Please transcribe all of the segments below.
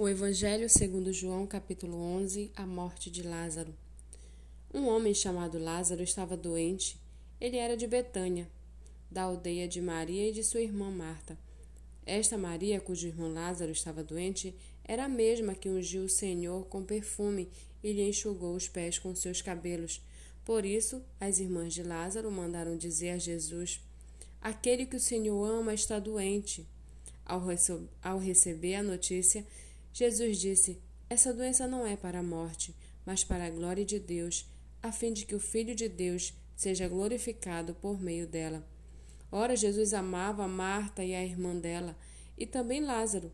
O Evangelho segundo João, capítulo 11, a morte de Lázaro. Um homem chamado Lázaro estava doente. Ele era de Betânia, da aldeia de Maria e de sua irmã Marta. Esta Maria, cujo irmão Lázaro estava doente, era a mesma que ungiu o Senhor com perfume e lhe enxugou os pés com seus cabelos. Por isso, as irmãs de Lázaro mandaram dizer a Jesus: Aquele que o Senhor ama está doente. Ao, rece ao receber a notícia, Jesus disse: Essa doença não é para a morte, mas para a glória de Deus, a fim de que o Filho de Deus seja glorificado por meio dela. Ora, Jesus amava Marta e a irmã dela, e também Lázaro.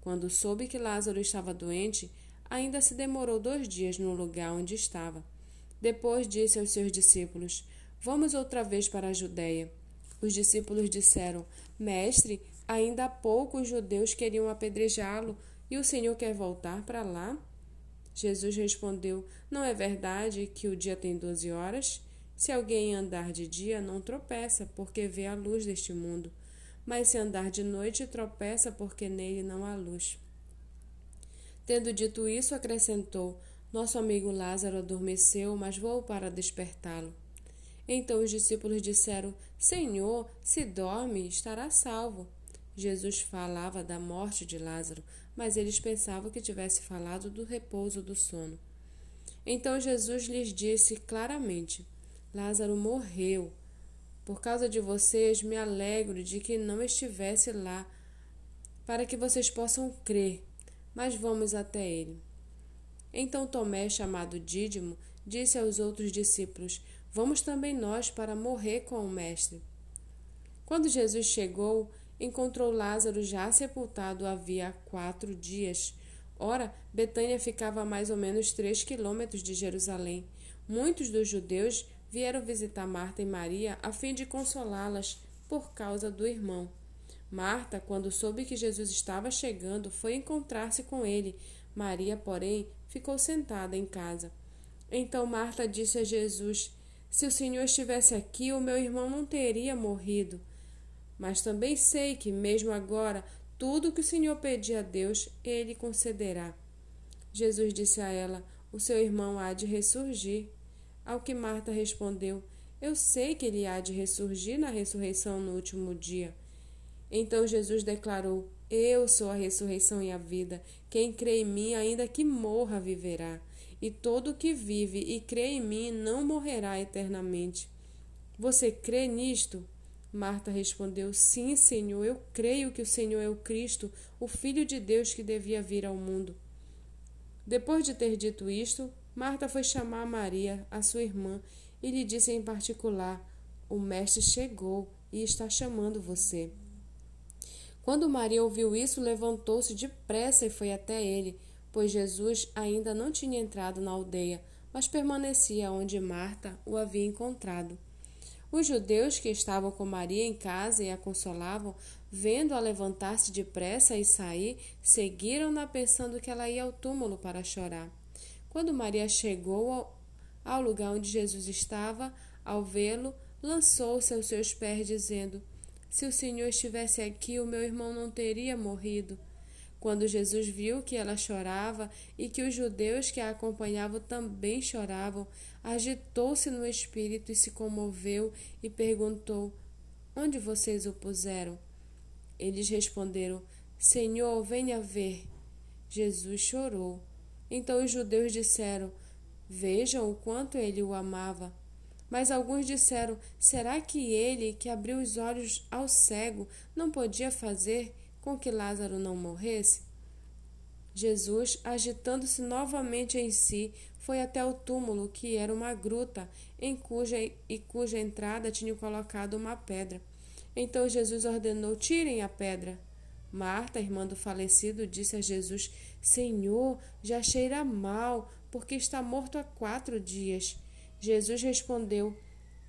Quando soube que Lázaro estava doente, ainda se demorou dois dias no lugar onde estava. Depois disse aos seus discípulos: Vamos outra vez para a Judéia. Os discípulos disseram: Mestre, ainda há pouco os judeus queriam apedrejá-lo e o Senhor quer voltar para lá? Jesus respondeu: Não é verdade que o dia tem doze horas? Se alguém andar de dia, não tropeça, porque vê a luz deste mundo. Mas se andar de noite, tropeça, porque nele não há luz. Tendo dito isso, acrescentou: Nosso amigo Lázaro adormeceu, mas vou para despertá-lo. Então os discípulos disseram: Senhor, se dorme, estará salvo. Jesus falava da morte de Lázaro, mas eles pensavam que tivesse falado do repouso do sono. Então Jesus lhes disse claramente: Lázaro morreu. Por causa de vocês, me alegro de que não estivesse lá, para que vocês possam crer. Mas vamos até ele. Então Tomé, chamado Dídimo, disse aos outros discípulos: Vamos também nós para morrer com o Mestre. Quando Jesus chegou, encontrou Lázaro já sepultado havia quatro dias. Ora, Betânia ficava a mais ou menos três quilômetros de Jerusalém. Muitos dos judeus vieram visitar Marta e Maria a fim de consolá-las por causa do irmão. Marta, quando soube que Jesus estava chegando, foi encontrar-se com ele. Maria, porém, ficou sentada em casa. Então Marta disse a Jesus: Se o Senhor estivesse aqui, o meu irmão não teria morrido. Mas também sei que, mesmo agora, tudo que o Senhor pedir a Deus, ele concederá. Jesus disse a ela: O seu irmão há de ressurgir. Ao que Marta respondeu: Eu sei que ele há de ressurgir na ressurreição no último dia. Então Jesus declarou: Eu sou a ressurreição e a vida. Quem crê em mim, ainda que morra, viverá. E todo que vive e crê em mim não morrerá eternamente. Você crê nisto? Marta respondeu: Sim, Senhor, eu creio que o Senhor é o Cristo, o Filho de Deus que devia vir ao mundo. Depois de ter dito isto, Marta foi chamar Maria, a sua irmã, e lhe disse em particular: O Mestre chegou e está chamando você. Quando Maria ouviu isso, levantou-se depressa e foi até ele, pois Jesus ainda não tinha entrado na aldeia, mas permanecia onde Marta o havia encontrado. Os judeus que estavam com Maria em casa e a consolavam, vendo-a levantar-se depressa e sair, seguiram-na pensando que ela ia ao túmulo para chorar. Quando Maria chegou ao, lugar onde Jesus estava, ao vê-lo, lançou-se aos seus pés, dizendo: Se o Senhor estivesse aqui, o meu irmão não teria morrido. Quando Jesus viu que ela chorava e que os judeus que a acompanhavam também choravam, agitou-se no espírito e se comoveu e perguntou: Onde vocês o puseram? Eles responderam: Senhor, venha ver. Jesus chorou. Então os judeus disseram: Vejam o quanto ele o amava. Mas alguns disseram: Será que ele, que abriu os olhos ao cego, não podia fazer com que Lázaro não morresse? Jesus, agitando-se novamente em si, foi até o túmulo, que era uma gruta, em cuja e cuja entrada tinham colocado uma pedra. Então Jesus ordenou: Tirem a pedra. Marta, irmã do falecido, disse a Jesus: Senhor, já cheira mal, porque está morto há quatro dias. Jesus respondeu: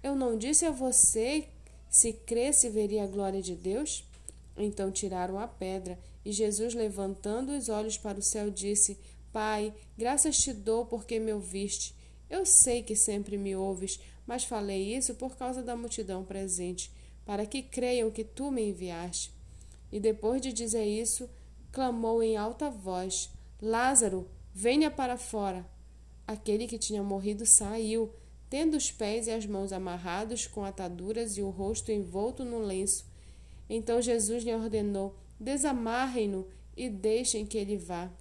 Eu não disse a você se cresce veria a glória de Deus? Então tiraram a pedra, e Jesus, levantando os olhos para o céu, disse: Pai, graças te dou porque me ouviste. Eu sei que sempre me ouves, mas falei isso por causa da multidão presente, para que creiam que tu me enviaste. E depois de dizer isso, clamou em alta voz: Lázaro, venha para fora. Aquele que tinha morrido saiu, tendo os pés e as mãos amarrados com ataduras e o rosto envolto no lenço. Então Jesus lhe ordenou: Desamarrem-no e deixem que ele vá.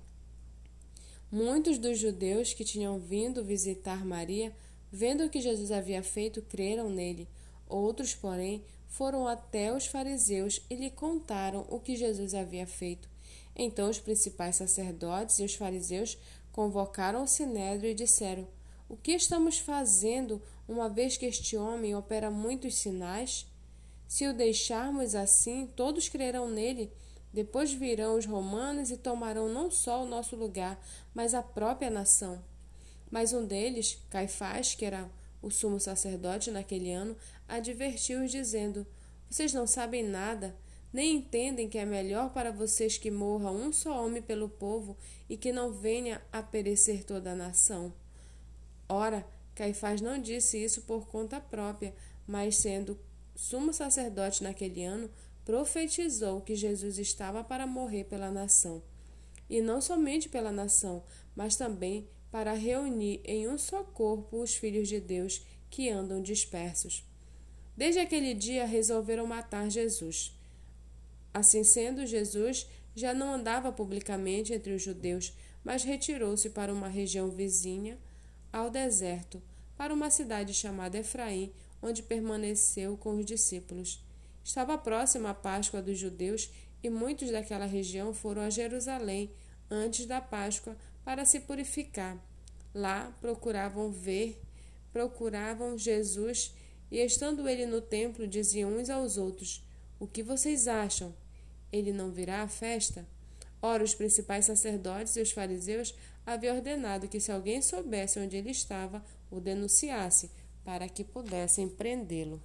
Muitos dos judeus que tinham vindo visitar Maria, vendo o que Jesus havia feito, creram nele. Outros, porém, foram até os fariseus e lhe contaram o que Jesus havia feito. Então os principais sacerdotes e os fariseus convocaram o sinédrio e disseram: O que estamos fazendo, uma vez que este homem opera muitos sinais? Se o deixarmos assim, todos crerão nele. Depois virão os romanos e tomarão não só o nosso lugar, mas a própria nação. Mas um deles, Caifás, que era o sumo sacerdote naquele ano, advertiu-os, dizendo: Vocês não sabem nada, nem entendem que é melhor para vocês que morra um só homem pelo povo e que não venha a perecer toda a nação. Ora, Caifás não disse isso por conta própria, mas sendo sumo sacerdote naquele ano, profetizou que Jesus estava para morrer pela nação. E não somente pela nação, mas também para reunir em um só corpo os filhos de Deus que andam dispersos. Desde aquele dia resolveram matar Jesus. Assim sendo, Jesus já não andava publicamente entre os judeus, mas retirou-se para uma região vizinha ao deserto, para uma cidade chamada Efraim, onde permaneceu com os discípulos. Estava próxima a Páscoa dos judeus e muitos daquela região foram a Jerusalém antes da Páscoa para se purificar. Lá procuravam ver, procuravam Jesus e, estando ele no templo, diziam uns aos outros: O que vocês acham? Ele não virá à festa? Ora, os principais sacerdotes e os fariseus haviam ordenado que, se alguém soubesse onde ele estava, o denunciasse, para que pudessem prendê-lo.